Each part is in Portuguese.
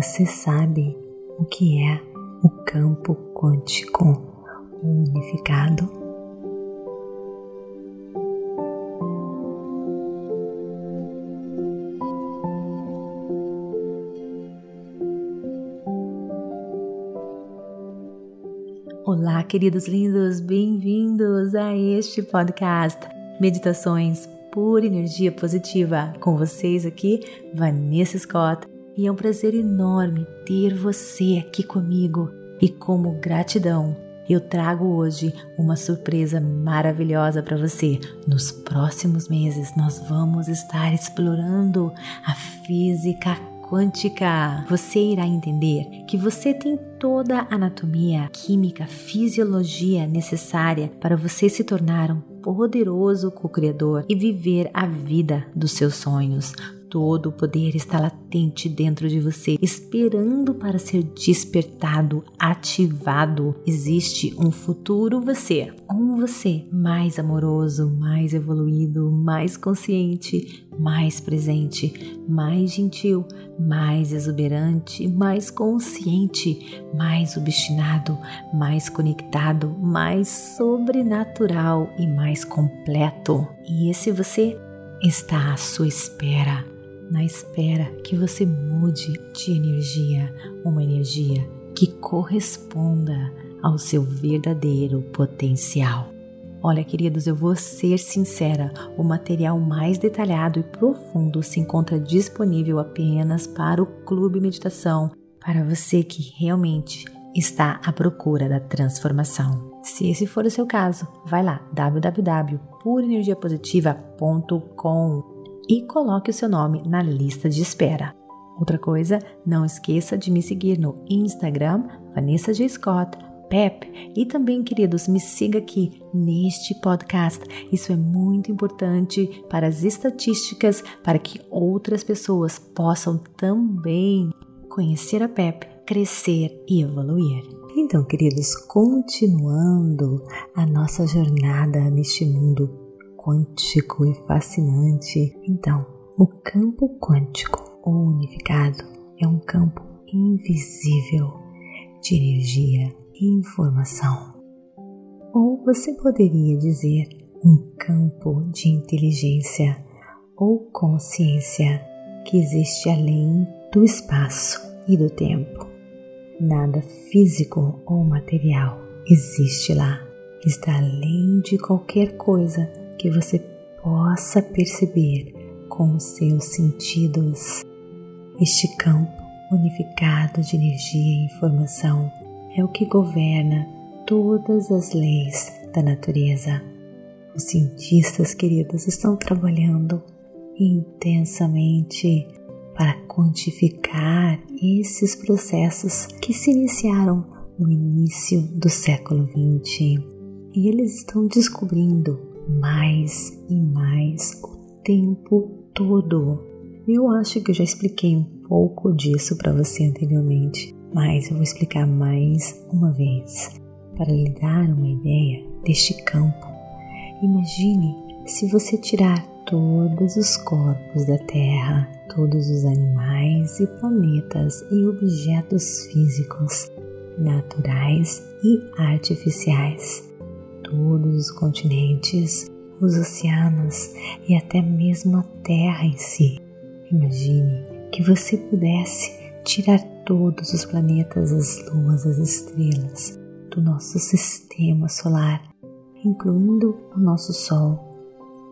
Você sabe o que é o campo quântico unificado? Olá, queridos lindos, bem-vindos a este podcast Meditações por Energia Positiva. Com vocês aqui, Vanessa Scott, e é um prazer enorme ter você aqui comigo. E como gratidão, eu trago hoje uma surpresa maravilhosa para você. Nos próximos meses, nós vamos estar explorando a física quântica, você irá entender que você tem toda a anatomia, química, fisiologia necessária para você se tornar um poderoso co-criador e viver a vida dos seus sonhos. Todo o poder está latente dentro de você, esperando para ser despertado, ativado. Existe um futuro você, um você mais amoroso, mais evoluído, mais consciente, mais presente, mais gentil, mais exuberante, mais consciente, mais obstinado, mais conectado, mais sobrenatural e mais completo. E esse você está à sua espera na espera que você mude de energia, uma energia que corresponda ao seu verdadeiro potencial. Olha, queridos, eu vou ser sincera: o material mais detalhado e profundo se encontra disponível apenas para o Clube Meditação, para você que realmente está à procura da transformação. Se esse for o seu caso, vai lá www.purenergiapositiva.com e coloque o seu nome na lista de espera. Outra coisa, não esqueça de me seguir no Instagram, Vanessa G. Scott, Pep, e também, queridos, me siga aqui neste podcast. Isso é muito importante para as estatísticas, para que outras pessoas possam também conhecer a Pep, crescer e evoluir. Então, queridos, continuando a nossa jornada neste mundo quântico e fascinante. Então, o campo quântico ou unificado é um campo invisível de energia e informação. Ou você poderia dizer um campo de inteligência ou consciência que existe além do espaço e do tempo. Nada físico ou material existe lá, está além de qualquer coisa que você possa perceber com os seus sentidos. Este campo unificado de energia e informação é o que governa todas as leis da natureza. Os cientistas queridos estão trabalhando intensamente para quantificar esses processos que se iniciaram no início do século XX e eles estão descobrindo mais e mais o tempo todo. Eu acho que eu já expliquei um pouco disso para você anteriormente, mas eu vou explicar mais uma vez para lhe dar uma ideia deste campo. Imagine se você tirar todos os corpos da Terra, todos os animais e planetas e objetos físicos, naturais e artificiais todos os continentes, os oceanos e até mesmo a Terra em si. Imagine que você pudesse tirar todos os planetas, as luas, as estrelas do nosso sistema solar, incluindo o nosso Sol.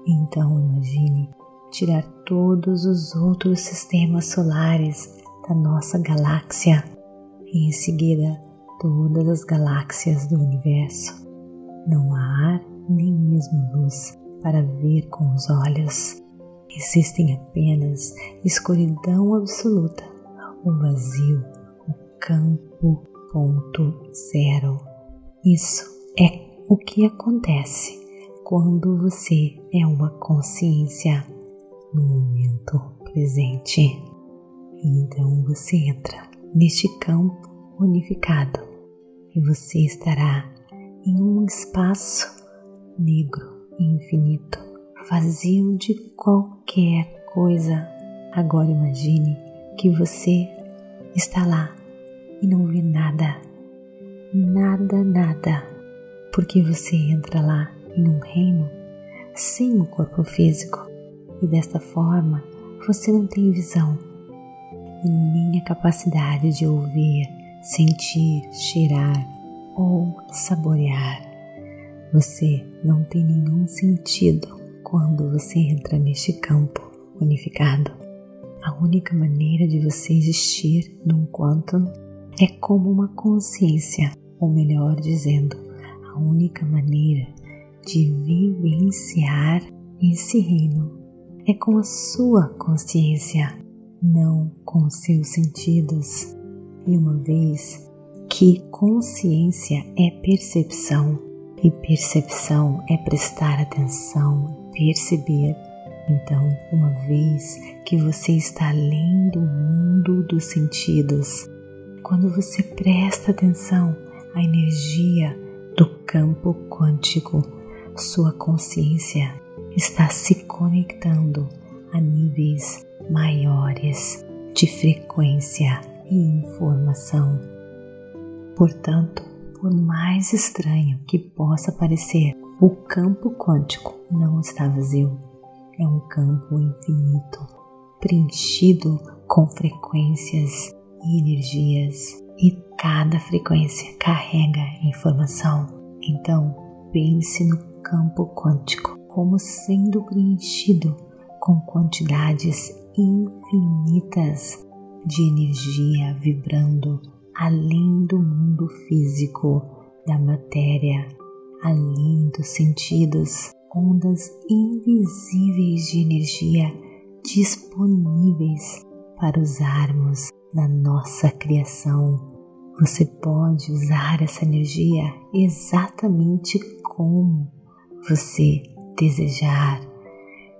Então imagine tirar todos os outros sistemas solares da nossa galáxia e em seguida todas as galáxias do universo. Não há ar nem mesmo luz para ver com os olhos. Existem apenas escuridão absoluta, o vazio, o campo ponto zero. Isso é o que acontece quando você é uma consciência no momento presente. Então você entra neste campo unificado e você estará em um espaço negro e infinito, vazio de qualquer coisa. Agora imagine que você está lá e não vê nada, nada, nada, porque você entra lá em um reino sem o corpo físico e desta forma você não tem visão e nem a capacidade de ouvir, sentir, cheirar ou saborear. Você não tem nenhum sentido quando você entra neste campo unificado. A única maneira de você existir num quantum é como uma consciência, ou melhor dizendo, a única maneira de vivenciar esse reino é com a sua consciência, não com seus sentidos. E uma vez que consciência é percepção, e percepção é prestar atenção, perceber. Então, uma vez que você está além do mundo dos sentidos, quando você presta atenção à energia do campo quântico, sua consciência está se conectando a níveis maiores de frequência e informação. Portanto, por mais estranho que possa parecer, o campo quântico não está vazio. É um campo infinito, preenchido com frequências e energias, e cada frequência carrega informação. Então, pense no campo quântico como sendo preenchido com quantidades infinitas de energia vibrando além do mundo físico da matéria, além dos sentidos, ondas invisíveis de energia disponíveis para usarmos na nossa criação. Você pode usar essa energia exatamente como você desejar.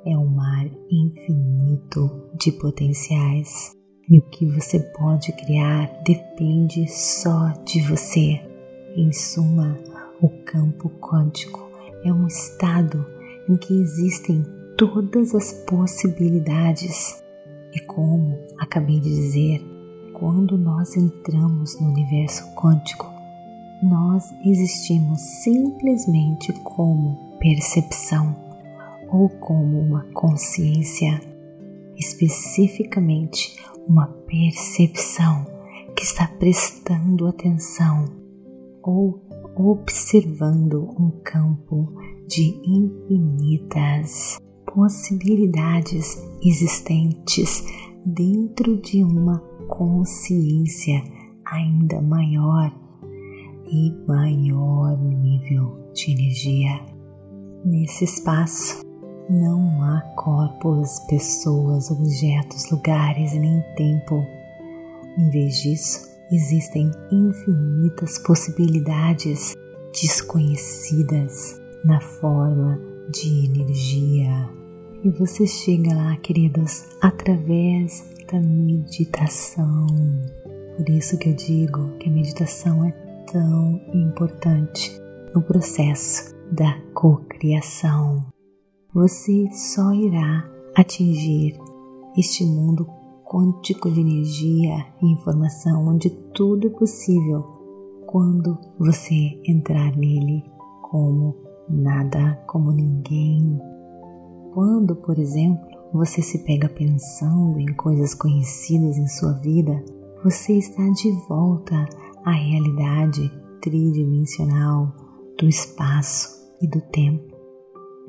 É um mar infinito de potenciais e o que você pode criar depende só de você. Em suma, o campo quântico é um estado em que existem todas as possibilidades. E como acabei de dizer, quando nós entramos no universo quântico, nós existimos simplesmente como percepção ou como uma consciência, especificamente uma percepção que está prestando atenção ou observando um campo de infinitas possibilidades existentes dentro de uma consciência ainda maior e maior nível de energia. Nesse espaço não há corpos, pessoas, objetos, lugares nem tempo. Em vez disso, existem infinitas possibilidades desconhecidas na forma de energia. E você chega lá, queridos, através da meditação. Por isso que eu digo que a meditação é tão importante no processo da cocriação. Você só irá atingir este mundo quântico de energia e informação onde tudo é possível quando você entrar nele como nada, como ninguém. Quando, por exemplo, você se pega pensando em coisas conhecidas em sua vida, você está de volta à realidade tridimensional do espaço e do tempo.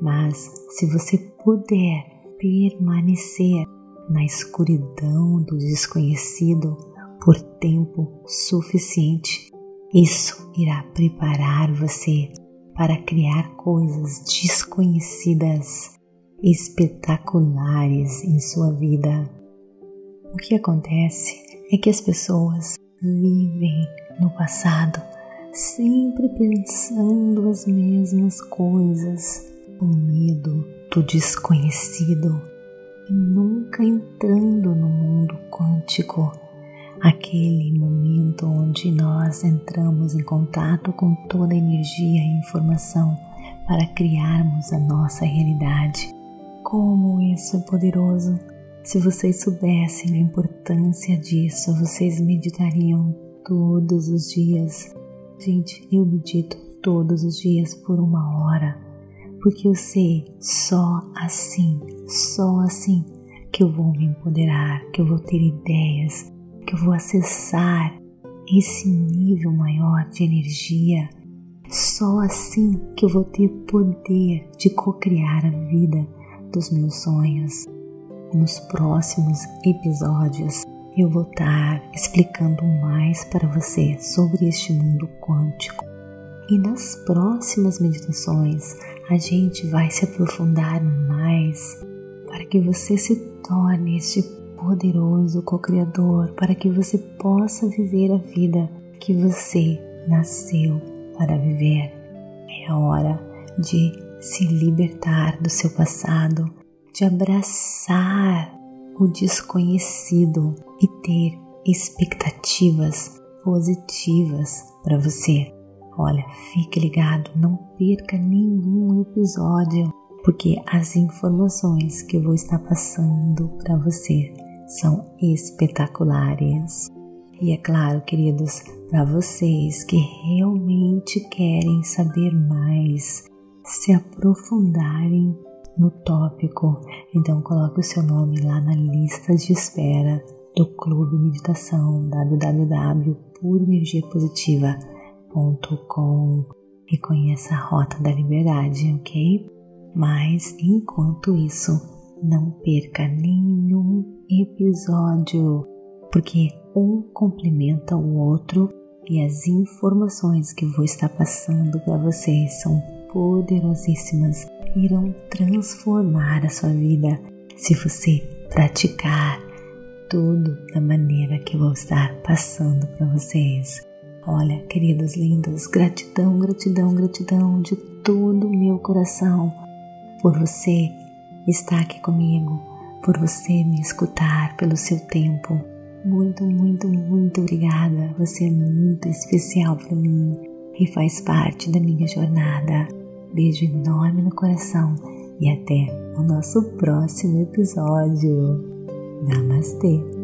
Mas se você puder permanecer na escuridão do desconhecido por tempo suficiente, isso irá preparar você para criar coisas desconhecidas, espetaculares em sua vida. O que acontece é que as pessoas vivem no passado sempre pensando as mesmas coisas, o medo do desconhecido e nunca entrando no mundo quântico, aquele momento onde nós entramos em contato com toda a energia e informação para criarmos a nossa realidade. Como isso é poderoso! Se vocês soubessem a importância disso, vocês meditariam todos os dias. Gente, eu medito todos os dias por uma hora, porque eu sei só assim, só assim que eu vou me empoderar, que eu vou ter ideias, que eu vou acessar esse nível maior de energia. Só assim que eu vou ter poder de co-criar a vida dos meus sonhos. Nos próximos episódios eu vou estar explicando mais para você sobre este mundo quântico. E nas próximas meditações a gente vai se aprofundar mais para que você se torne este poderoso co-criador, para que você possa viver a vida que você nasceu para viver. É a hora de se libertar do seu passado, de abraçar o desconhecido e ter expectativas positivas para você. Olha, fique ligado, não perca nenhum episódio, porque as informações que eu vou estar passando para você são espetaculares. E é claro, queridos, para vocês que realmente querem saber mais, se aprofundarem no tópico, então coloque o seu nome lá na lista de espera do Clube Meditação www.purenergiapositiva.com e conheça a Rota da Liberdade, ok? Mas enquanto isso, não perca nenhum episódio, porque um complementa o outro e as informações que vou estar passando para vocês são poderosíssimas, irão transformar a sua vida se você praticar tudo da maneira que eu vou estar passando para vocês. Olha, queridos lindos, gratidão, gratidão, gratidão de todo o meu coração por você estar aqui comigo, por você me escutar, pelo seu tempo. Muito, muito, muito obrigada. Você é muito especial para mim e faz parte da minha jornada. Beijo enorme no coração e até o nosso próximo episódio. Namastê!